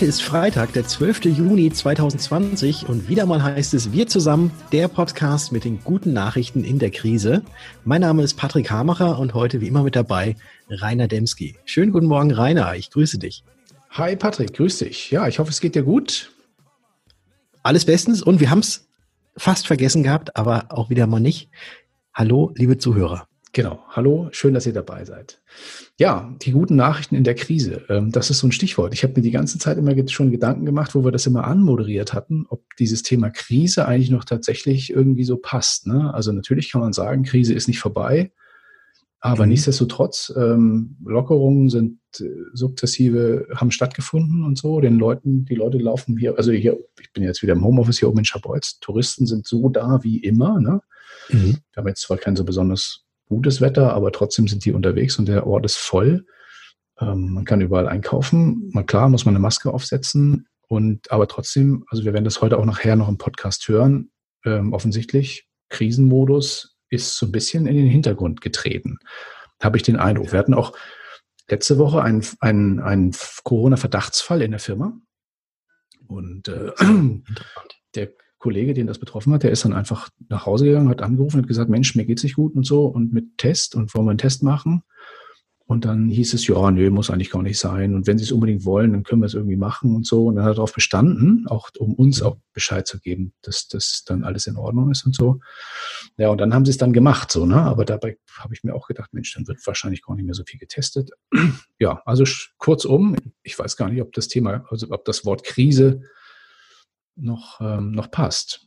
Heute ist Freitag, der 12. Juni 2020 und wieder mal heißt es Wir zusammen, der Podcast mit den guten Nachrichten in der Krise. Mein Name ist Patrick Hamacher und heute wie immer mit dabei Rainer Demski. Schönen guten Morgen, Rainer. Ich grüße dich. Hi Patrick, grüß dich. Ja, ich hoffe, es geht dir gut. Alles bestens und wir haben es fast vergessen gehabt, aber auch wieder mal nicht. Hallo, liebe Zuhörer. Genau. Hallo, schön, dass ihr dabei seid. Ja, die guten Nachrichten in der Krise. Ähm, das ist so ein Stichwort. Ich habe mir die ganze Zeit immer schon Gedanken gemacht, wo wir das immer anmoderiert hatten, ob dieses Thema Krise eigentlich noch tatsächlich irgendwie so passt. Ne? Also natürlich kann man sagen, Krise ist nicht vorbei, aber mhm. nichtsdestotrotz, ähm, Lockerungen sind äh, sukzessive, haben stattgefunden und so. Den Leuten, die Leute laufen hier, also hier, ich bin jetzt wieder im Homeoffice hier oben in Schabolz, Touristen sind so da wie immer. Ne? Mhm. Wir haben jetzt zwar kein so besonders gutes Wetter, aber trotzdem sind die unterwegs und der Ort ist voll. Ähm, man kann überall einkaufen. Mal klar, muss man eine Maske aufsetzen. Und aber trotzdem, also wir werden das heute auch nachher noch im Podcast hören. Ähm, offensichtlich, Krisenmodus ist so ein bisschen in den Hintergrund getreten. Habe ich den Eindruck. Wir hatten auch letzte Woche einen, einen, einen Corona-Verdachtsfall in der Firma. Und äh, der Kollege, den das betroffen hat, der ist dann einfach nach Hause gegangen, hat angerufen und gesagt, Mensch, mir geht's nicht gut und so und mit Test und wollen wir einen Test machen. Und dann hieß es, ja, nö, muss eigentlich gar nicht sein. Und wenn Sie es unbedingt wollen, dann können wir es irgendwie machen und so. Und dann hat er darauf bestanden, auch um uns auch Bescheid zu geben, dass das dann alles in Ordnung ist und so. Ja, und dann haben sie es dann gemacht, so, ne? Aber dabei habe ich mir auch gedacht, Mensch, dann wird wahrscheinlich gar nicht mehr so viel getestet. Ja, also kurzum, ich weiß gar nicht, ob das Thema, also ob das Wort Krise noch, ähm, noch passt.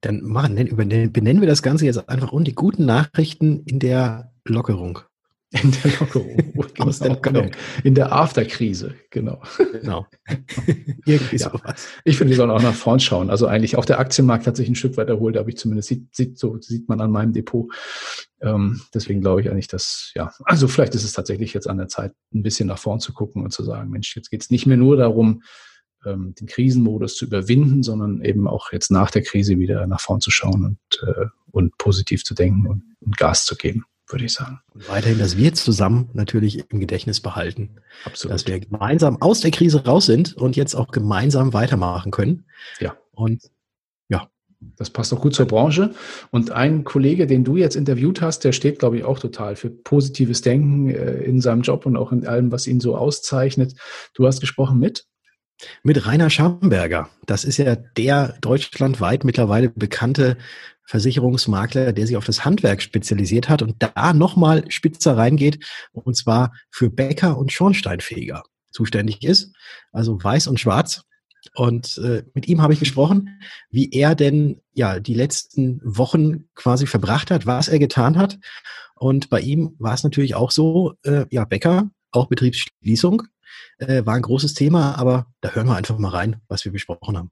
Dann machen, benennen wir das Ganze jetzt einfach um die guten Nachrichten in der Lockerung. In der Lockerung. Aus der Lockerung. In der Afterkrise, genau. Genau. Irgendwie ja. sowas. Ich finde, wir sollen auch nach vorn schauen. Also eigentlich auch der Aktienmarkt hat sich ein Stück weit erholt, aber ich zumindest sieht, sieht, so sieht man an meinem Depot. Ähm, deswegen glaube ich eigentlich, dass, ja, also vielleicht ist es tatsächlich jetzt an der Zeit, ein bisschen nach vorn zu gucken und zu sagen, Mensch, jetzt geht es nicht mehr nur darum, ähm, den Krisenmodus zu überwinden, sondern eben auch jetzt nach der Krise wieder nach vorn zu schauen und, äh, und positiv zu denken und, und Gas zu geben würde ich sagen. Und weiterhin, dass wir zusammen natürlich im Gedächtnis behalten. Absolut. Dass wir gemeinsam aus der Krise raus sind und jetzt auch gemeinsam weitermachen können. Ja. Und ja. Das passt auch gut zur Branche. Und ein Kollege, den du jetzt interviewt hast, der steht, glaube ich, auch total für positives Denken äh, in seinem Job und auch in allem, was ihn so auszeichnet. Du hast gesprochen mit mit Rainer Schamberger. Das ist ja der deutschlandweit mittlerweile bekannte Versicherungsmakler, der sich auf das Handwerk spezialisiert hat und da nochmal spitzer reingeht, und zwar für Bäcker und Schornsteinfeger zuständig ist, also weiß und schwarz. Und äh, mit ihm habe ich gesprochen, wie er denn ja die letzten Wochen quasi verbracht hat, was er getan hat. Und bei ihm war es natürlich auch so, äh, ja, Bäcker, auch Betriebsschließung, äh, war ein großes Thema, aber da hören wir einfach mal rein, was wir besprochen haben.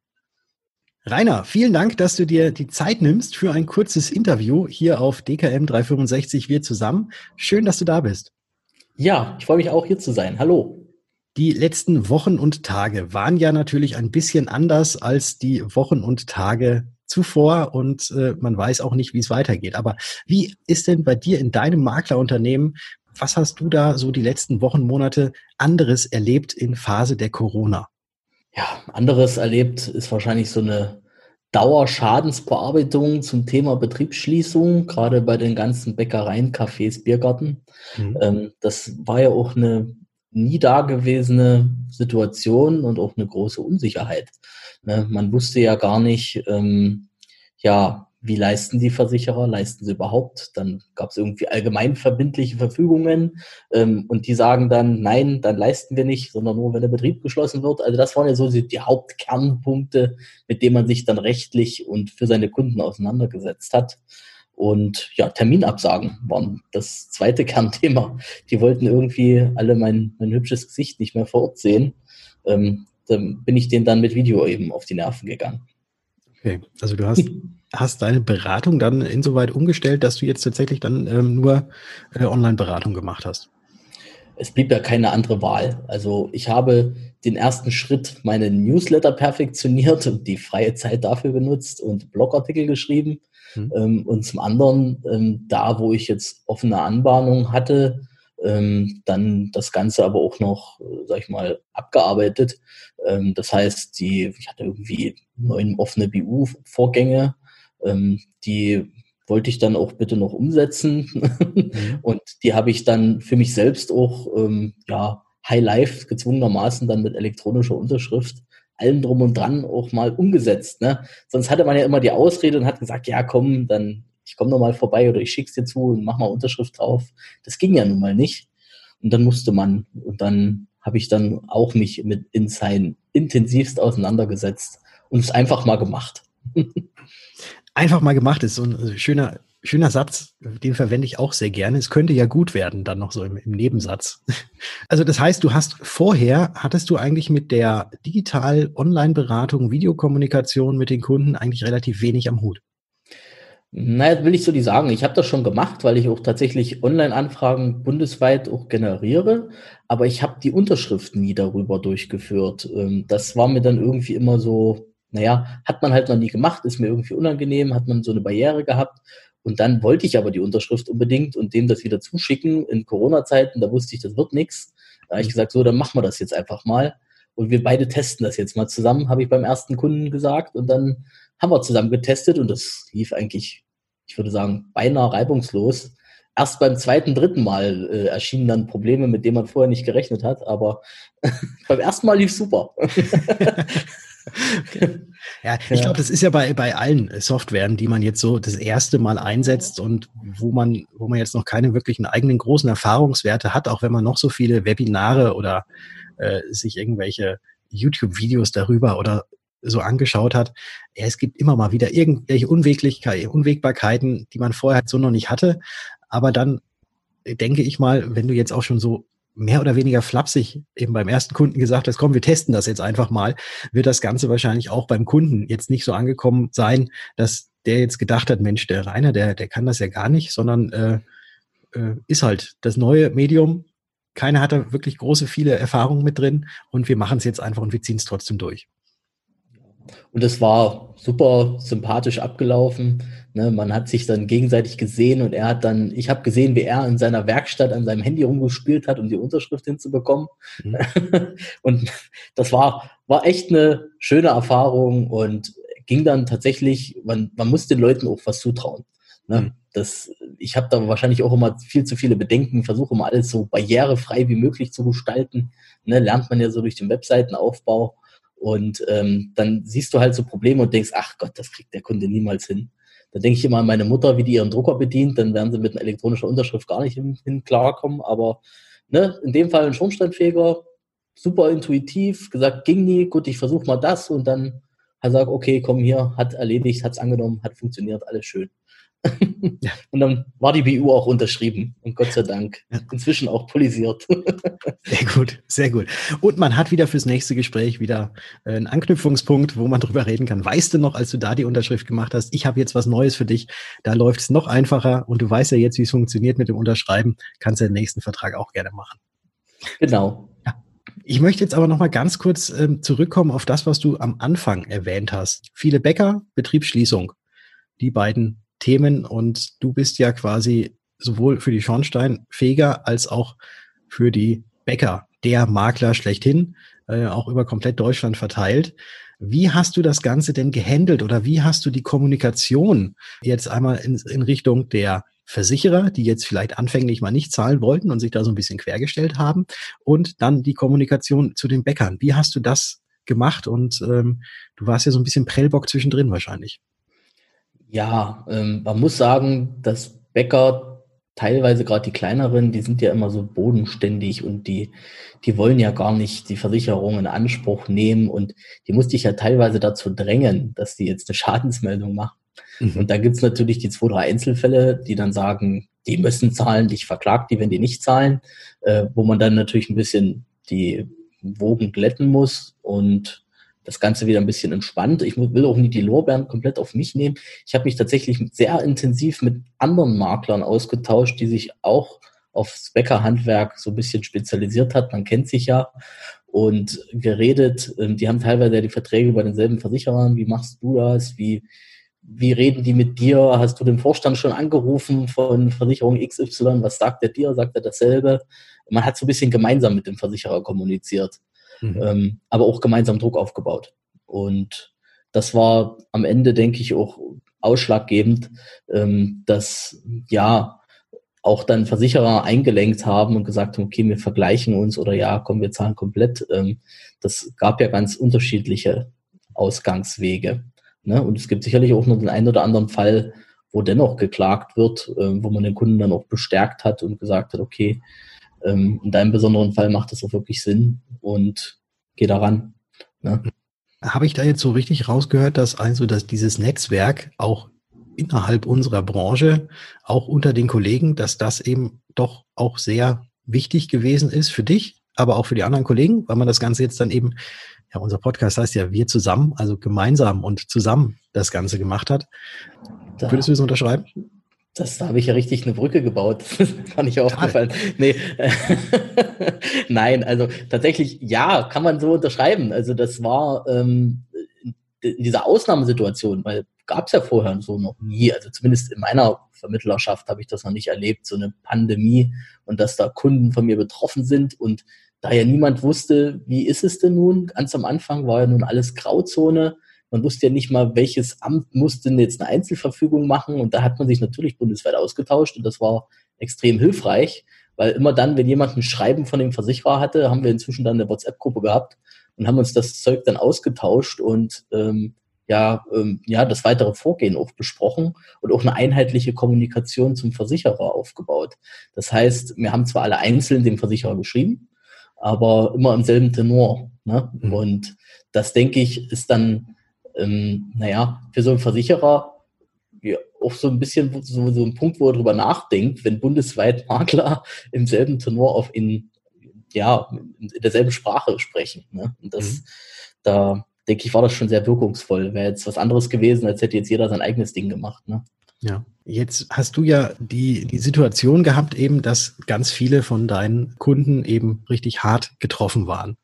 Rainer, vielen Dank, dass du dir die Zeit nimmst für ein kurzes Interview hier auf DKM 365 Wir zusammen. Schön, dass du da bist. Ja, ich freue mich auch hier zu sein. Hallo. Die letzten Wochen und Tage waren ja natürlich ein bisschen anders als die Wochen und Tage zuvor und äh, man weiß auch nicht, wie es weitergeht. Aber wie ist denn bei dir in deinem Maklerunternehmen was hast du da so die letzten Wochen, Monate anderes erlebt in Phase der Corona? Ja, anderes erlebt ist wahrscheinlich so eine Dauerschadensbearbeitung zum Thema Betriebsschließung, gerade bei den ganzen Bäckereien, Cafés, Biergarten. Mhm. Ähm, das war ja auch eine nie dagewesene Situation und auch eine große Unsicherheit. Ne? Man wusste ja gar nicht, ähm, ja, wie leisten die Versicherer, leisten sie überhaupt? Dann gab es irgendwie allgemeinverbindliche Verfügungen ähm, und die sagen dann, nein, dann leisten wir nicht, sondern nur, wenn der Betrieb geschlossen wird. Also das waren ja so die Hauptkernpunkte, mit denen man sich dann rechtlich und für seine Kunden auseinandergesetzt hat. Und ja, Terminabsagen waren das zweite Kernthema. Die wollten irgendwie alle mein, mein hübsches Gesicht nicht mehr vor Ort sehen. Ähm, dann bin ich denen dann mit Video eben auf die Nerven gegangen. Okay, also du hast hast deine Beratung dann insoweit umgestellt, dass du jetzt tatsächlich dann ähm, nur äh, Online-Beratung gemacht hast? Es blieb ja keine andere Wahl. Also ich habe den ersten Schritt meinen Newsletter perfektioniert und die freie Zeit dafür benutzt und Blogartikel geschrieben. Hm. Ähm, und zum anderen, ähm, da wo ich jetzt offene Anbahnung hatte, ähm, dann das Ganze aber auch noch, äh, sag ich mal, abgearbeitet. Ähm, das heißt, die, ich hatte irgendwie neun offene BU-Vorgänge, ähm, die wollte ich dann auch bitte noch umsetzen. Mhm. Und die habe ich dann für mich selbst auch, ähm, ja, High Life gezwungenermaßen dann mit elektronischer Unterschrift allem drum und dran auch mal umgesetzt. Ne? Sonst hatte man ja immer die Ausrede und hat gesagt, ja komm, dann ich komme nochmal vorbei oder ich schick's dir zu und mach mal Unterschrift drauf. Das ging ja nun mal nicht. Und dann musste man. Und dann habe ich dann auch mich mit InSign intensivst auseinandergesetzt und es einfach mal gemacht. einfach mal gemacht ist so ein schöner, schöner Satz, den verwende ich auch sehr gerne. Es könnte ja gut werden, dann noch so im, im Nebensatz. Also das heißt, du hast vorher, hattest du eigentlich mit der Digital-Online-Beratung, Videokommunikation mit den Kunden eigentlich relativ wenig am Hut. Naja, will ich so nicht sagen. Ich habe das schon gemacht, weil ich auch tatsächlich Online-Anfragen bundesweit auch generiere, aber ich habe die Unterschriften nie darüber durchgeführt. Ähm, das war mir dann irgendwie immer so, naja, hat man halt noch nie gemacht, ist mir irgendwie unangenehm, hat man so eine Barriere gehabt. Und dann wollte ich aber die Unterschrift unbedingt und dem das wieder zuschicken in Corona-Zeiten, da wusste ich, das wird nichts. Da habe ich gesagt, so, dann machen wir das jetzt einfach mal. Und wir beide testen das jetzt mal zusammen, habe ich beim ersten Kunden gesagt. Und dann haben wir zusammen getestet und das lief eigentlich, ich würde sagen, beinahe reibungslos. Erst beim zweiten, dritten Mal äh, erschienen dann Probleme, mit denen man vorher nicht gerechnet hat, aber beim ersten Mal lief super. okay. Ja, ich glaube, das ist ja bei, bei allen Softwaren, die man jetzt so das erste Mal einsetzt und wo man, wo man jetzt noch keine wirklichen eigenen großen Erfahrungswerte hat, auch wenn man noch so viele Webinare oder äh, sich irgendwelche YouTube-Videos darüber oder so angeschaut hat, ja, es gibt immer mal wieder irgendwelche Unweglichkeiten, Unwägbarkeiten, die man vorher so noch nicht hatte. Aber dann denke ich mal, wenn du jetzt auch schon so mehr oder weniger flapsig eben beim ersten Kunden gesagt hast, komm, wir testen das jetzt einfach mal, wird das Ganze wahrscheinlich auch beim Kunden jetzt nicht so angekommen sein, dass der jetzt gedacht hat, Mensch, der Rainer, der, der kann das ja gar nicht, sondern äh, äh, ist halt das neue Medium. Keiner hat da wirklich große, viele Erfahrungen mit drin und wir machen es jetzt einfach und wir ziehen es trotzdem durch. Und es war super sympathisch abgelaufen. Ne, man hat sich dann gegenseitig gesehen und er hat dann, ich habe gesehen, wie er in seiner Werkstatt an seinem Handy rumgespielt hat, um die Unterschrift hinzubekommen. Mhm. und das war, war echt eine schöne Erfahrung und ging dann tatsächlich, man, man muss den Leuten auch was zutrauen. Ne? Mhm. Das, ich habe da wahrscheinlich auch immer viel zu viele Bedenken, versuche immer alles so barrierefrei wie möglich zu gestalten. Ne, lernt man ja so durch den Webseitenaufbau. Und ähm, dann siehst du halt so Probleme und denkst, ach Gott, das kriegt der Kunde niemals hin. Da denke ich immer an meine Mutter, wie die ihren Drucker bedient, dann werden sie mit einer elektronischen Unterschrift gar nicht hin, hin klarkommen. Aber ne, in dem Fall ein Schornsteinfeger, super intuitiv, gesagt, ging nie, gut, ich versuche mal das und dann hat er gesagt, okay, komm hier, hat erledigt, hat's angenommen, hat funktioniert, alles schön. Und dann war die BU auch unterschrieben und Gott sei Dank inzwischen auch polisiert. Sehr gut, sehr gut. Und man hat wieder fürs nächste Gespräch wieder äh, einen Anknüpfungspunkt, wo man drüber reden kann. Weißt du noch, als du da die Unterschrift gemacht hast, ich habe jetzt was Neues für dich, da läuft es noch einfacher und du weißt ja jetzt, wie es funktioniert mit dem Unterschreiben, kannst du den nächsten Vertrag auch gerne machen. Genau. Ich möchte jetzt aber noch mal ganz kurz ähm, zurückkommen auf das, was du am Anfang erwähnt hast. Viele Bäcker, Betriebsschließung. Die beiden Themen und du bist ja quasi sowohl für die Schornsteinfeger als auch für die Bäcker der Makler schlechthin, äh, auch über komplett Deutschland verteilt. Wie hast du das Ganze denn gehandelt oder wie hast du die Kommunikation jetzt einmal in, in Richtung der Versicherer, die jetzt vielleicht anfänglich mal nicht zahlen wollten und sich da so ein bisschen quergestellt haben und dann die Kommunikation zu den Bäckern. Wie hast du das gemacht? Und ähm, du warst ja so ein bisschen Prellbock zwischendrin wahrscheinlich. Ja, ähm, man muss sagen, dass Bäcker, teilweise gerade die kleineren, die sind ja immer so bodenständig und die, die wollen ja gar nicht die Versicherung in Anspruch nehmen und die musste ich ja teilweise dazu drängen, dass die jetzt eine Schadensmeldung machen. Mhm. Und da gibt's natürlich die zwei, drei Einzelfälle, die dann sagen, die müssen zahlen, ich verklag die, wenn die nicht zahlen, äh, wo man dann natürlich ein bisschen die Wogen glätten muss und das Ganze wieder ein bisschen entspannt. Ich will auch nicht die Lorbeeren komplett auf mich nehmen. Ich habe mich tatsächlich sehr intensiv mit anderen Maklern ausgetauscht, die sich auch aufs Bäckerhandwerk so ein bisschen spezialisiert hat. Man kennt sich ja und geredet. Ähm, die haben teilweise ja die Verträge bei denselben Versicherern. Wie machst du das? Wie, wie reden die mit dir? Hast du den Vorstand schon angerufen von Versicherung XY? Was sagt er dir? Sagt er dasselbe? Man hat so ein bisschen gemeinsam mit dem Versicherer kommuniziert, mhm. ähm, aber auch gemeinsam Druck aufgebaut. Und das war am Ende, denke ich, auch ausschlaggebend, ähm, dass ja auch dann Versicherer eingelenkt haben und gesagt haben, okay, wir vergleichen uns oder ja, komm, wir zahlen komplett. Ähm, das gab ja ganz unterschiedliche Ausgangswege. Ne? Und es gibt sicherlich auch noch den einen oder anderen Fall, wo dennoch geklagt wird, äh, wo man den Kunden dann auch bestärkt hat und gesagt hat, okay, ähm, in deinem besonderen Fall macht das auch wirklich Sinn und geh daran. Ne? Habe ich da jetzt so richtig rausgehört, dass also dass dieses Netzwerk auch innerhalb unserer Branche, auch unter den Kollegen, dass das eben doch auch sehr wichtig gewesen ist für dich, aber auch für die anderen Kollegen, weil man das Ganze jetzt dann eben, ja, unser Podcast heißt ja wir zusammen, also gemeinsam und zusammen das Ganze gemacht hat. Da, Würdest du das unterschreiben? Das, da habe ich ja richtig eine Brücke gebaut. Das kann ich auch aufgefallen. Nee. Nein, also tatsächlich, ja, kann man so unterschreiben. Also das war ähm, in dieser Ausnahmesituation, weil gab es ja vorher so noch nie. Also zumindest in meiner Vermittlerschaft habe ich das noch nicht erlebt, so eine Pandemie und dass da Kunden von mir betroffen sind und da ja niemand wusste, wie ist es denn nun? Ganz am Anfang war ja nun alles Grauzone man wusste ja nicht mal, welches Amt muss denn jetzt eine Einzelverfügung machen. Und da hat man sich natürlich bundesweit ausgetauscht und das war extrem hilfreich, weil immer dann, wenn jemand ein Schreiben von dem Versicherer hatte, haben wir inzwischen dann eine WhatsApp-Gruppe gehabt und haben uns das Zeug dann ausgetauscht und ähm, ja, ähm, ja, das weitere Vorgehen auch besprochen und auch eine einheitliche Kommunikation zum Versicherer aufgebaut. Das heißt, wir haben zwar alle einzeln dem Versicherer geschrieben, aber immer im selben Tenor. Ne? Mhm. Und das, denke ich, ist dann ähm, naja, für so einen Versicherer ja, auch so ein bisschen so, so ein Punkt, wo er drüber nachdenkt, wenn bundesweit Makler im selben Tenor auf in, ja, in derselben Sprache sprechen. Ne? Und das, mhm. da denke ich, war das schon sehr wirkungsvoll. Wäre jetzt was anderes gewesen, als hätte jetzt jeder sein eigenes Ding gemacht. Ne? Ja, jetzt hast du ja die, die Situation gehabt, eben, dass ganz viele von deinen Kunden eben richtig hart getroffen waren.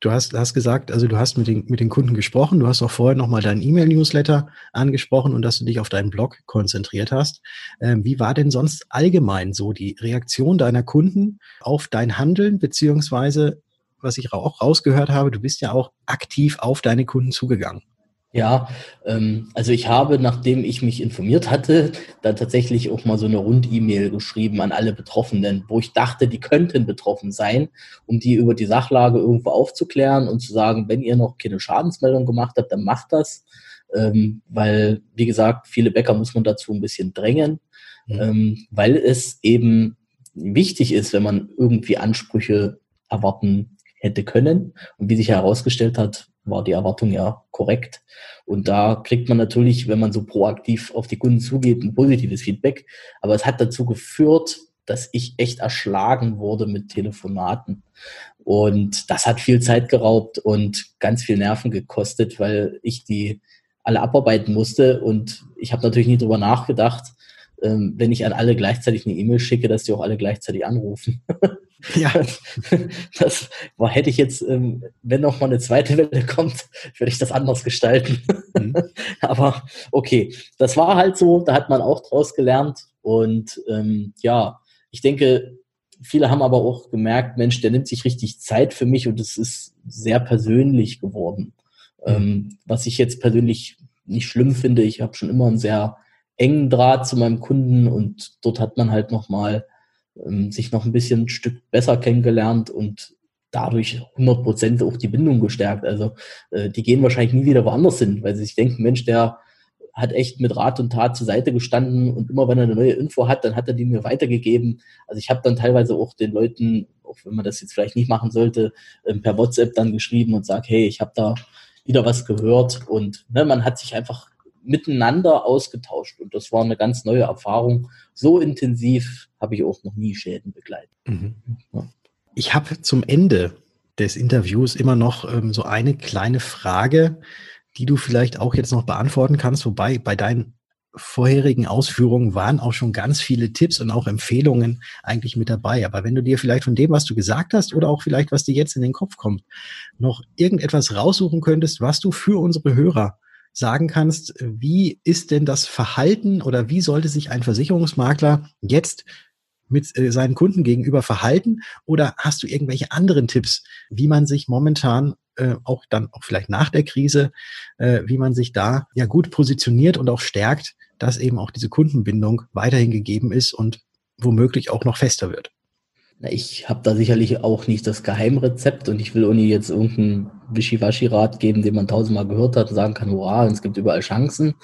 Du hast, hast gesagt, also du hast mit den, mit den Kunden gesprochen, du hast auch vorher nochmal deinen E-Mail-Newsletter angesprochen und dass du dich auf deinen Blog konzentriert hast. Ähm, wie war denn sonst allgemein so die Reaktion deiner Kunden auf dein Handeln, beziehungsweise, was ich auch rausgehört habe, du bist ja auch aktiv auf deine Kunden zugegangen? Ja, ähm, also ich habe, nachdem ich mich informiert hatte, dann tatsächlich auch mal so eine Rund-E-Mail geschrieben an alle Betroffenen, wo ich dachte, die könnten betroffen sein, um die über die Sachlage irgendwo aufzuklären und zu sagen, wenn ihr noch keine Schadensmeldung gemacht habt, dann macht das. Ähm, weil, wie gesagt, viele Bäcker muss man dazu ein bisschen drängen, mhm. ähm, weil es eben wichtig ist, wenn man irgendwie Ansprüche erwarten hätte können. Und wie sich herausgestellt hat, war die Erwartung ja korrekt. Und da kriegt man natürlich, wenn man so proaktiv auf die Kunden zugeht, ein positives Feedback. Aber es hat dazu geführt, dass ich echt erschlagen wurde mit Telefonaten. Und das hat viel Zeit geraubt und ganz viel Nerven gekostet, weil ich die alle abarbeiten musste. Und ich habe natürlich nie drüber nachgedacht, ähm, wenn ich an alle gleichzeitig eine E-Mail schicke, dass die auch alle gleichzeitig anrufen. Ja. Das war, hätte ich jetzt, ähm, wenn noch mal eine zweite Welle kommt, würde ich das anders gestalten. Mhm. Aber okay, das war halt so, da hat man auch draus gelernt. Und ähm, ja, ich denke, viele haben aber auch gemerkt, Mensch, der nimmt sich richtig Zeit für mich und es ist sehr persönlich geworden. Mhm. Ähm, was ich jetzt persönlich nicht schlimm finde, ich habe schon immer einen sehr engen Draht zu meinem Kunden und dort hat man halt nochmal ähm, sich noch ein bisschen ein Stück besser kennengelernt und dadurch 100 Prozent auch die Bindung gestärkt. Also äh, die gehen wahrscheinlich nie wieder woanders hin, weil sie sich denken, Mensch, der hat echt mit Rat und Tat zur Seite gestanden und immer wenn er eine neue Info hat, dann hat er die mir weitergegeben. Also ich habe dann teilweise auch den Leuten, auch wenn man das jetzt vielleicht nicht machen sollte, ähm, per WhatsApp dann geschrieben und sagt, hey, ich habe da wieder was gehört und ne, man hat sich einfach miteinander ausgetauscht. Und das war eine ganz neue Erfahrung. So intensiv habe ich auch noch nie Schäden begleitet. Mhm. Ja. Ich habe zum Ende des Interviews immer noch ähm, so eine kleine Frage, die du vielleicht auch jetzt noch beantworten kannst, wobei bei deinen vorherigen Ausführungen waren auch schon ganz viele Tipps und auch Empfehlungen eigentlich mit dabei. Aber wenn du dir vielleicht von dem, was du gesagt hast oder auch vielleicht, was dir jetzt in den Kopf kommt, noch irgendetwas raussuchen könntest, was du für unsere Hörer sagen kannst, wie ist denn das Verhalten oder wie sollte sich ein Versicherungsmakler jetzt mit äh, seinen Kunden gegenüber verhalten? Oder hast du irgendwelche anderen Tipps, wie man sich momentan äh, auch dann auch vielleicht nach der Krise, äh, wie man sich da ja gut positioniert und auch stärkt, dass eben auch diese Kundenbindung weiterhin gegeben ist und womöglich auch noch fester wird? Ich habe da sicherlich auch nicht das Geheimrezept und ich will Uni jetzt irgendeinen Wischiwaschi-Rat geben, den man tausendmal gehört hat und sagen kann, hurra, es gibt überall Chancen.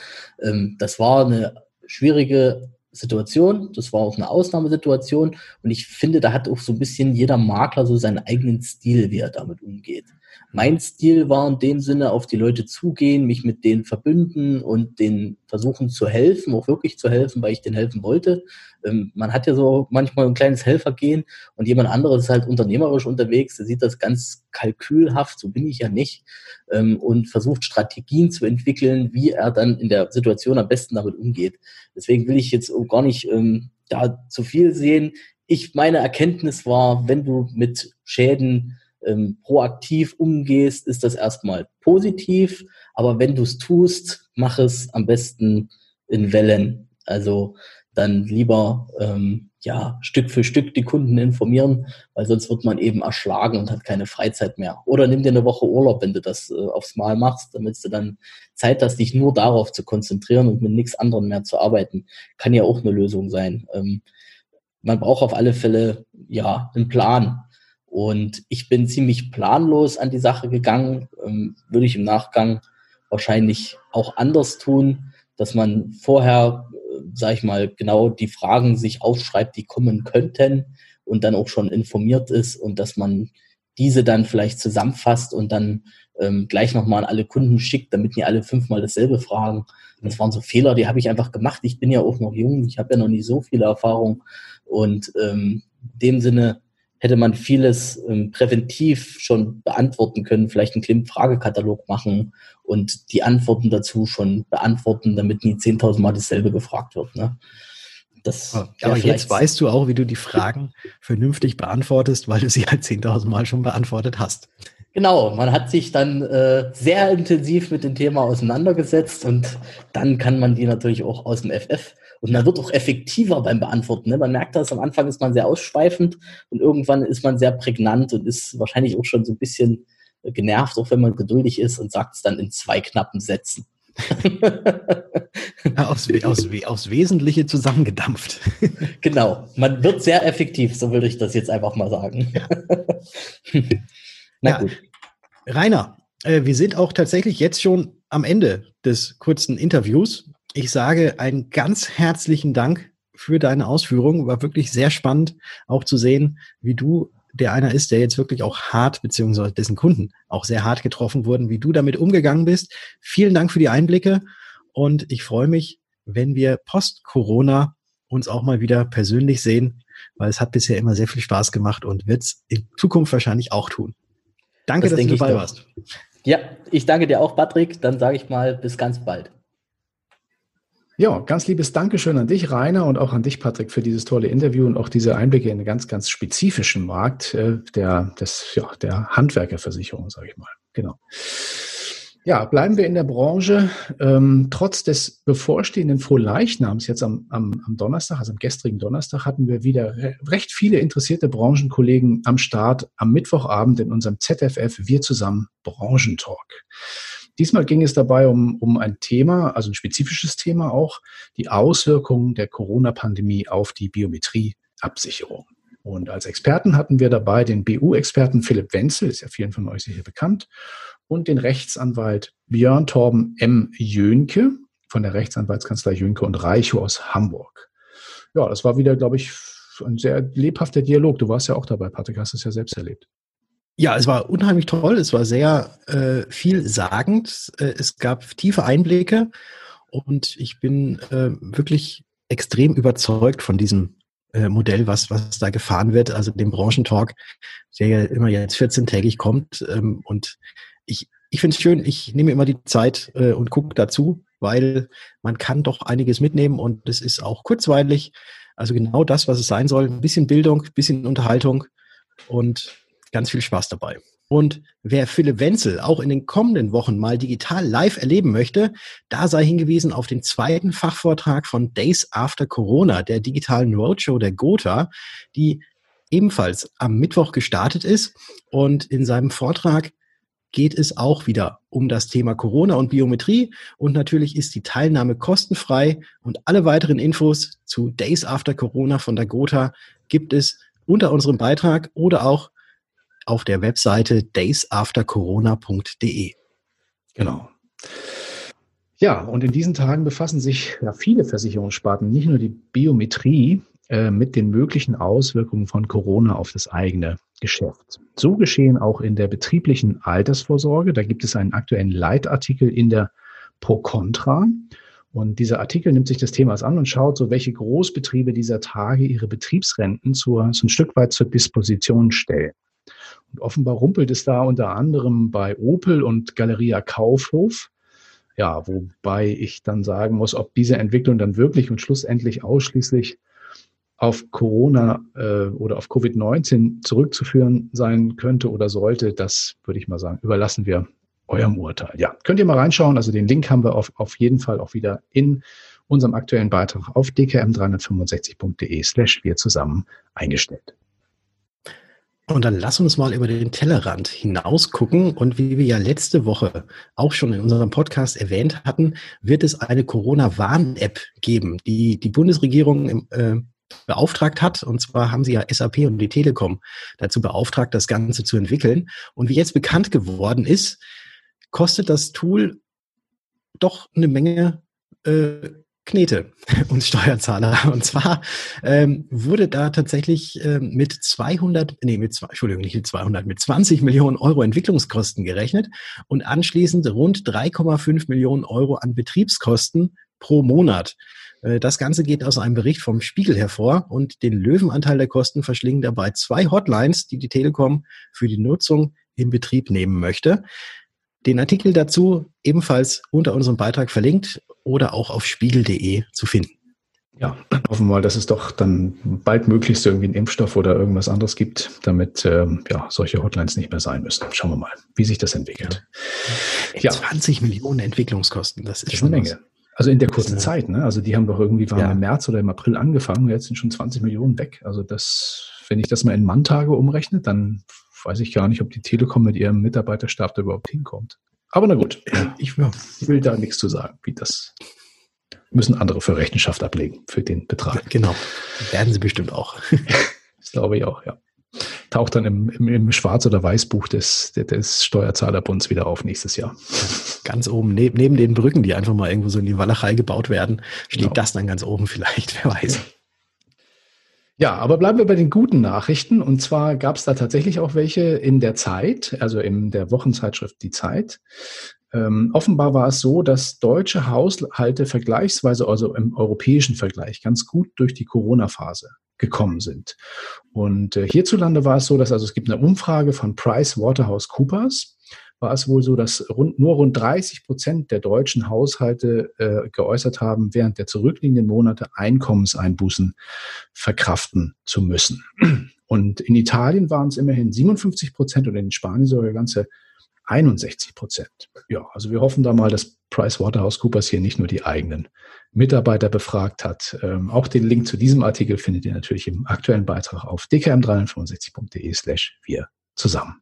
Ähm, das war eine schwierige Situation, das war auch eine Ausnahmesituation und ich finde, da hat auch so ein bisschen jeder Makler so seinen eigenen Stil, wie er damit umgeht. Mein Stil war in dem Sinne auf die Leute zugehen, mich mit denen verbünden und denen versuchen zu helfen, auch wirklich zu helfen, weil ich denen helfen wollte. Ähm, man hat ja so manchmal ein kleines Helfergehen und jemand anderes ist halt unternehmerisch unterwegs, der sieht das ganz kalkülhaft, so bin ich ja nicht, ähm, und versucht Strategien zu entwickeln, wie er dann in der Situation am besten damit umgeht. Deswegen will ich jetzt gar nicht ähm, da zu viel sehen. Ich, meine Erkenntnis war, wenn du mit Schäden ähm, proaktiv umgehst, ist das erstmal positiv. Aber wenn du es tust, mach es am besten in Wellen. Also dann lieber ähm, ja Stück für Stück die Kunden informieren, weil sonst wird man eben erschlagen und hat keine Freizeit mehr. Oder nimm dir eine Woche Urlaub, wenn du das äh, aufs Mal machst, damit du dann Zeit hast, dich nur darauf zu konzentrieren und mit nichts anderem mehr zu arbeiten. Kann ja auch eine Lösung sein. Ähm, man braucht auf alle Fälle ja einen Plan. Und ich bin ziemlich planlos an die Sache gegangen, ähm, würde ich im Nachgang wahrscheinlich auch anders tun, dass man vorher, äh, sage ich mal, genau die Fragen sich aufschreibt, die kommen könnten und dann auch schon informiert ist und dass man diese dann vielleicht zusammenfasst und dann ähm, gleich nochmal an alle Kunden schickt, damit nie alle fünfmal dasselbe fragen. Das waren so Fehler, die habe ich einfach gemacht. Ich bin ja auch noch jung, ich habe ja noch nicht so viele Erfahrung und ähm, in dem Sinne hätte man vieles ähm, präventiv schon beantworten können, vielleicht einen kleinen Fragekatalog machen und die Antworten dazu schon beantworten, damit nie 10.000 Mal dasselbe gefragt wird. Ne? Das Aber jetzt weißt du auch, wie du die Fragen vernünftig beantwortest, weil du sie halt 10.000 Mal schon beantwortet hast. Genau, man hat sich dann äh, sehr intensiv mit dem Thema auseinandergesetzt und dann kann man die natürlich auch aus dem FF und man wird auch effektiver beim Beantworten. Ne? Man merkt das, am Anfang ist man sehr ausschweifend und irgendwann ist man sehr prägnant und ist wahrscheinlich auch schon so ein bisschen genervt, auch wenn man geduldig ist und sagt es dann in zwei knappen Sätzen. aus, aus, aus Wesentliche zusammengedampft. genau, man wird sehr effektiv, so würde ich das jetzt einfach mal sagen. Ja. Na ja. gut. Rainer, äh, wir sind auch tatsächlich jetzt schon am Ende des kurzen Interviews. Ich sage einen ganz herzlichen Dank für deine Ausführungen. War wirklich sehr spannend, auch zu sehen, wie du der einer ist, der jetzt wirklich auch hart, beziehungsweise dessen Kunden auch sehr hart getroffen wurden, wie du damit umgegangen bist. Vielen Dank für die Einblicke und ich freue mich, wenn wir post-Corona uns auch mal wieder persönlich sehen, weil es hat bisher immer sehr viel Spaß gemacht und wird es in Zukunft wahrscheinlich auch tun. Danke, das dass du dabei warst. Ja, ich danke dir auch, Patrick. Dann sage ich mal bis ganz bald. Ja, ganz liebes Dankeschön an dich, Rainer, und auch an dich, Patrick, für dieses tolle Interview und auch diese Einblicke in einen ganz, ganz spezifischen Markt äh, der, des, ja, der Handwerkerversicherung, sage ich mal. Genau. Ja, bleiben wir in der Branche. Ähm, trotz des bevorstehenden Frohleichnams jetzt am, am, am Donnerstag, also am gestrigen Donnerstag, hatten wir wieder recht viele interessierte Branchenkollegen am Start am Mittwochabend in unserem ZFF Wir zusammen Branchentalk. Diesmal ging es dabei um, um ein Thema, also ein spezifisches Thema auch, die Auswirkungen der Corona-Pandemie auf die Biometrieabsicherung. Und als Experten hatten wir dabei den BU-Experten Philipp Wenzel, ist ja vielen von euch sicher bekannt, und den Rechtsanwalt Björn Torben M. Jönke von der Rechtsanwaltskanzlei Jönke und Reichow aus Hamburg. Ja, das war wieder, glaube ich, ein sehr lebhafter Dialog. Du warst ja auch dabei, Patrick, hast es ja selbst erlebt. Ja, es war unheimlich toll. Es war sehr äh, vielsagend. Äh, es gab tiefe Einblicke und ich bin äh, wirklich extrem überzeugt von diesem äh, Modell, was, was da gefahren wird, also dem Branchentalk, der ja immer jetzt 14-tägig kommt. Ähm, und ich, ich finde es schön, ich nehme immer die Zeit äh, und gucke dazu, weil man kann doch einiges mitnehmen und es ist auch kurzweilig. Also genau das, was es sein soll. Ein bisschen Bildung, ein bisschen Unterhaltung und ganz viel Spaß dabei. Und wer Philipp Wenzel auch in den kommenden Wochen mal digital live erleben möchte, da sei hingewiesen auf den zweiten Fachvortrag von Days After Corona, der digitalen Roadshow der Gotha, die ebenfalls am Mittwoch gestartet ist. Und in seinem Vortrag geht es auch wieder um das Thema Corona und Biometrie. Und natürlich ist die Teilnahme kostenfrei. Und alle weiteren Infos zu Days After Corona von der Gotha gibt es unter unserem Beitrag oder auch auf der Webseite daysaftercorona.de. Genau. Ja, und in diesen Tagen befassen sich ja viele Versicherungssparten, nicht nur die Biometrie, äh, mit den möglichen Auswirkungen von Corona auf das eigene Geschäft. So geschehen auch in der betrieblichen Altersvorsorge. Da gibt es einen aktuellen Leitartikel in der Pro Contra. Und dieser Artikel nimmt sich des Themas an und schaut so, welche Großbetriebe dieser Tage ihre Betriebsrenten zur, so ein Stück weit zur Disposition stellen. Und offenbar rumpelt es da unter anderem bei Opel und Galeria Kaufhof. Ja, wobei ich dann sagen muss, ob diese Entwicklung dann wirklich und schlussendlich ausschließlich auf Corona äh, oder auf Covid-19 zurückzuführen sein könnte oder sollte, das würde ich mal sagen, überlassen wir eurem Urteil. Ja, könnt ihr mal reinschauen. Also den Link haben wir auf, auf jeden Fall auch wieder in unserem aktuellen Beitrag auf dkm365.de slash wir zusammen eingestellt. Und dann lass uns mal über den Tellerrand hinaus gucken. Und wie wir ja letzte Woche auch schon in unserem Podcast erwähnt hatten, wird es eine Corona-Warn-App geben, die die Bundesregierung äh, beauftragt hat. Und zwar haben sie ja SAP und die Telekom dazu beauftragt, das Ganze zu entwickeln. Und wie jetzt bekannt geworden ist, kostet das Tool doch eine Menge äh, Knete und Steuerzahler. Und zwar ähm, wurde da tatsächlich ähm, mit 200, nee, mit, Entschuldigung, nicht mit 200, mit 20 Millionen Euro Entwicklungskosten gerechnet und anschließend rund 3,5 Millionen Euro an Betriebskosten pro Monat. Äh, das Ganze geht aus einem Bericht vom Spiegel hervor und den Löwenanteil der Kosten verschlingen dabei zwei Hotlines, die die Telekom für die Nutzung in Betrieb nehmen möchte. Den Artikel dazu ebenfalls unter unserem Beitrag verlinkt oder auch auf spiegel.de zu finden. Ja, hoffen wir mal, dass es doch dann bald möglichst irgendwie einen Impfstoff oder irgendwas anderes gibt, damit ähm, ja, solche Hotlines nicht mehr sein müssen. Schauen wir mal, wie sich das entwickelt. Ja. 20 Millionen Entwicklungskosten, das ist, das ist eine Menge. Was. Also in der kurzen Zeit, ne? Also die haben doch irgendwie waren ja. im März oder im April angefangen, jetzt sind schon 20 Millionen weg. Also das, wenn ich das mal in Manntage umrechne, dann weiß ich gar nicht, ob die Telekom mit ihrem Mitarbeiterstab da überhaupt hinkommt. Aber na gut, ich will da nichts zu sagen, wie das müssen andere für Rechenschaft ablegen für den Betrag. Genau, werden sie bestimmt auch. das glaube ich auch, ja. Taucht dann im, im, im Schwarz- oder Weißbuch des, des Steuerzahlerbunds wieder auf nächstes Jahr. Ganz oben, neben, neben den Brücken, die einfach mal irgendwo so in die Walachei gebaut werden, steht genau. das dann ganz oben vielleicht, wer weiß. Ja, aber bleiben wir bei den guten Nachrichten. Und zwar gab es da tatsächlich auch welche in der Zeit, also in der Wochenzeitschrift Die Zeit. Ähm, offenbar war es so, dass deutsche Haushalte vergleichsweise, also im europäischen Vergleich, ganz gut durch die Corona-Phase gekommen sind. Und äh, hierzulande war es so, dass also es gibt eine Umfrage von Price Waterhouse Coopers war es wohl so, dass rund, nur rund 30 Prozent der deutschen Haushalte äh, geäußert haben, während der zurückliegenden Monate Einkommenseinbußen verkraften zu müssen. Und in Italien waren es immerhin 57 Prozent und in Spanien sogar ganze 61 Prozent. Ja, also wir hoffen da mal, dass PricewaterhouseCoopers hier nicht nur die eigenen Mitarbeiter befragt hat. Ähm, auch den Link zu diesem Artikel findet ihr natürlich im aktuellen Beitrag auf dkm365.de slash wir zusammen.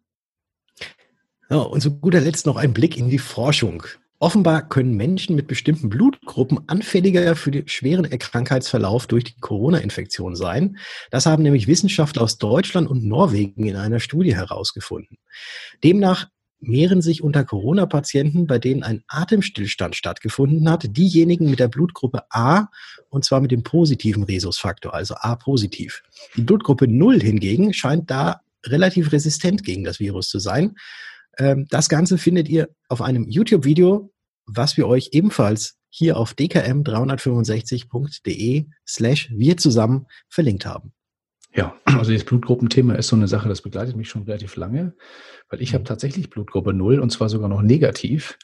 Ja, und zu guter Letzt noch ein Blick in die Forschung. Offenbar können Menschen mit bestimmten Blutgruppen anfälliger für den schweren Krankheitsverlauf durch die Corona-Infektion sein. Das haben nämlich Wissenschaftler aus Deutschland und Norwegen in einer Studie herausgefunden. Demnach mehren sich unter Corona-Patienten, bei denen ein Atemstillstand stattgefunden hat, diejenigen mit der Blutgruppe A und zwar mit dem positiven Rhesusfaktor, also A positiv. Die Blutgruppe 0 hingegen scheint da relativ resistent gegen das Virus zu sein. Ähm, das Ganze findet ihr auf einem YouTube-Video, was wir euch ebenfalls hier auf dkm365.de slash wir zusammen verlinkt haben. Ja, also das Blutgruppenthema ist so eine Sache, das begleitet mich schon relativ lange, weil ich habe mhm. tatsächlich Blutgruppe 0 und zwar sogar noch negativ.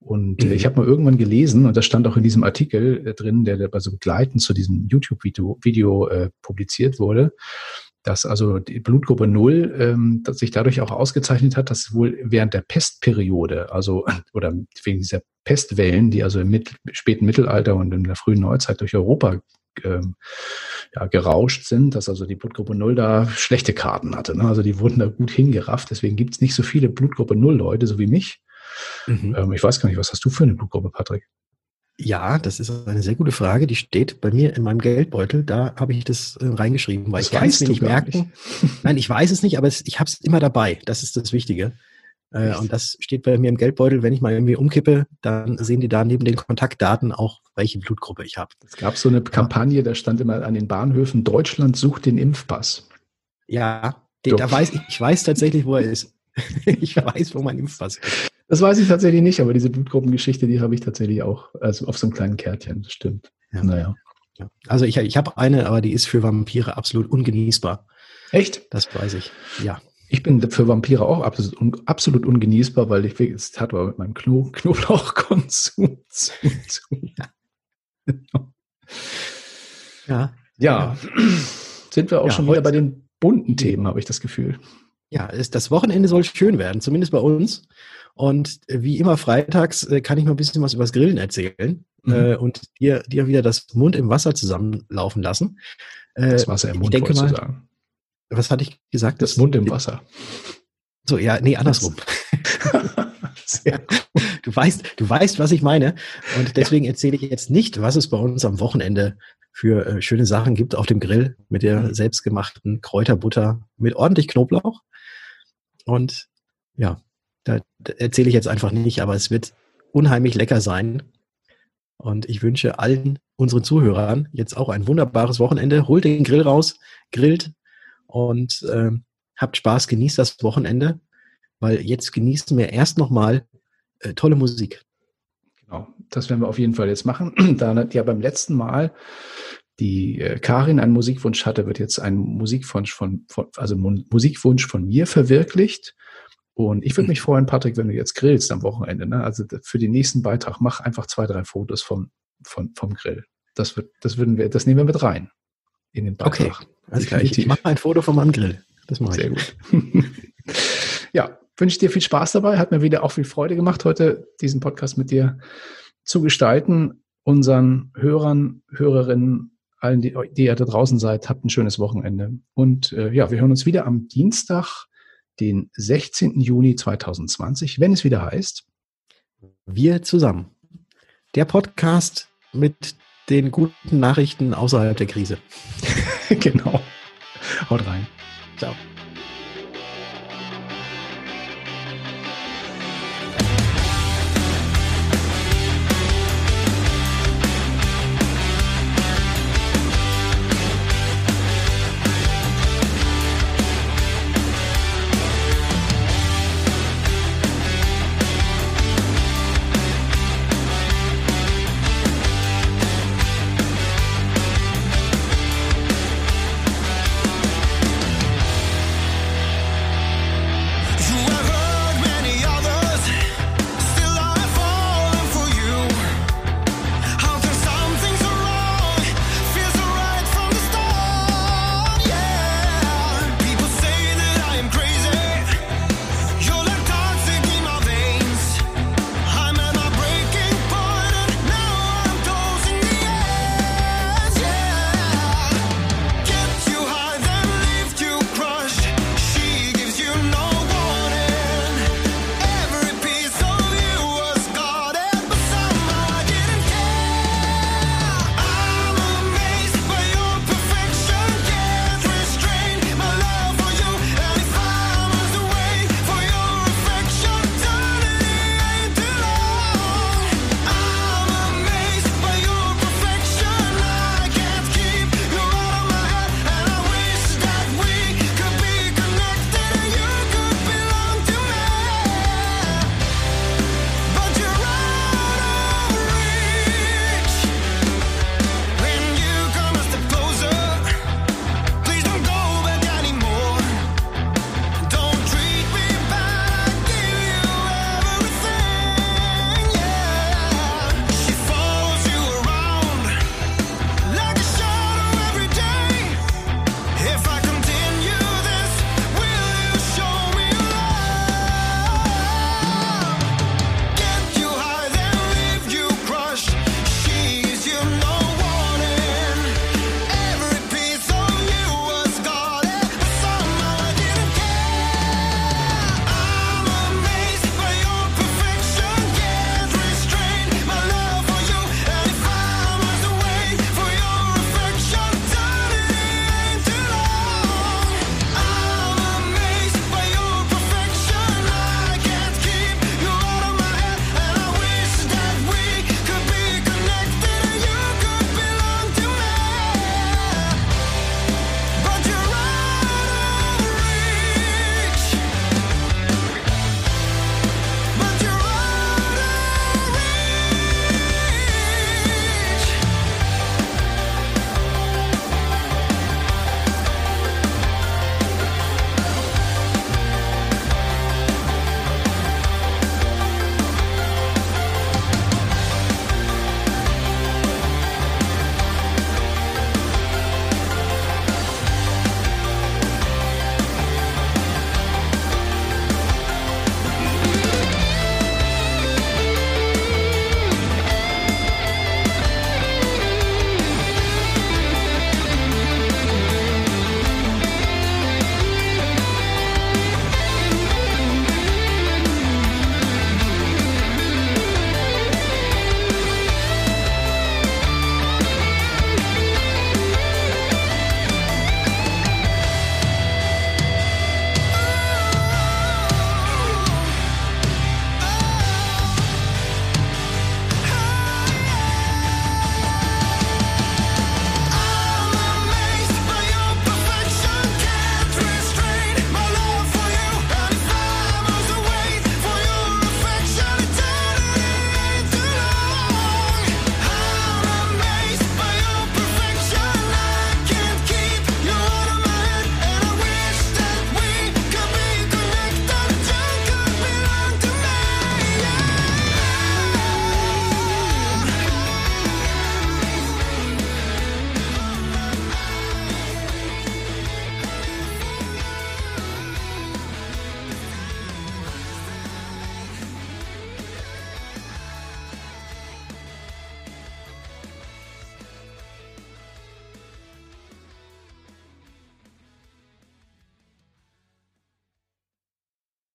Und äh, mhm. ich habe mal irgendwann gelesen, und das stand auch in diesem Artikel äh, drin, der, der so begleitend zu diesem YouTube-Video Video, äh, publiziert wurde, dass also die Blutgruppe 0 ähm, sich dadurch auch ausgezeichnet hat, dass wohl während der Pestperiode, also oder wegen dieser Pestwellen, die also im Mit späten Mittelalter und in der frühen Neuzeit durch Europa ähm, ja, gerauscht sind, dass also die Blutgruppe 0 da schlechte Karten hatte. Ne? Also die wurden da gut hingerafft. Deswegen gibt es nicht so viele Blutgruppe 0 Leute, so wie mich. Mhm. Ähm, ich weiß gar nicht, was hast du für eine Blutgruppe, Patrick? Ja, das ist eine sehr gute Frage. Die steht bei mir in meinem Geldbeutel. Da habe ich das äh, reingeschrieben, weil das ich kann es mir nicht merken. Nicht. Nein, ich weiß es nicht, aber es, ich habe es immer dabei. Das ist das Wichtige. Äh, und das steht bei mir im Geldbeutel. Wenn ich mal irgendwie umkippe, dann sehen die da neben den Kontaktdaten auch, welche Blutgruppe ich habe. Es gab so eine Kampagne, da stand immer an den Bahnhöfen, Deutschland sucht den Impfpass. Ja, den, da weiß ich, ich weiß tatsächlich, wo er ist. ich weiß, wo mein Impfpass ist. Das weiß ich tatsächlich nicht, aber diese Blutgruppengeschichte, die habe ich tatsächlich auch, also auf so einem kleinen Kärtchen, das stimmt. Ja. Naja. Ja. Also ich, ich habe eine, aber die ist für Vampire absolut ungenießbar. Echt? Das weiß ich, ja. Ich bin für Vampire auch absolut, un, absolut ungenießbar, weil ich es hat aber mit meinem Kno Knoblauchkonsum zu tun. Ja. ja. ja. Sind wir auch ja, schon wieder bei den bunten Themen, habe ich das Gefühl. Ja, ist, das Wochenende soll schön werden, zumindest bei uns. Und wie immer freitags äh, kann ich mal ein bisschen was übers Grillen erzählen mhm. äh, und dir, dir wieder das Mund im Wasser zusammenlaufen lassen. Äh, das Wasser im Mund, ich denke mal, sagen. Was hatte ich gesagt? Das, das Mund im Wasser. So, ja, nee, andersrum. du weißt, du weißt, was ich meine. Und deswegen ja. erzähle ich jetzt nicht, was es bei uns am Wochenende für äh, schöne Sachen gibt auf dem Grill mit der mhm. selbstgemachten Kräuterbutter mit ordentlich Knoblauch. Und ja, da, da erzähle ich jetzt einfach nicht, aber es wird unheimlich lecker sein. Und ich wünsche allen unseren Zuhörern jetzt auch ein wunderbares Wochenende. Holt den Grill raus, grillt und äh, habt Spaß, genießt das Wochenende, weil jetzt genießen wir erst nochmal äh, tolle Musik. Genau, das werden wir auf jeden Fall jetzt machen. Da ja beim letzten Mal die äh, Karin einen Musikwunsch hatte, wird jetzt ein Musikwunsch von, von also Musikwunsch von mir verwirklicht. Und ich würde mich freuen, Patrick, wenn du jetzt grillst am Wochenende. Ne? Also für den nächsten Beitrag mach einfach zwei, drei Fotos vom, vom, vom Grill. Das wird, das würden wir, das nehmen wir mit rein in den Beitrag. Okay, klar. Ich, ich mache ein Foto von meinem Grill. Das mache ich. Sehr gut. ja, wünsche dir viel Spaß dabei. Hat mir wieder auch viel Freude gemacht, heute diesen Podcast mit dir zu gestalten. Unseren Hörern, Hörerinnen, allen, die, die ihr da draußen seid, habt ein schönes Wochenende. Und äh, ja, wir hören uns wieder am Dienstag den 16. Juni 2020, wenn es wieder heißt. Wir zusammen. Der Podcast mit den guten Nachrichten außerhalb der Krise. genau. Haut rein. Ciao.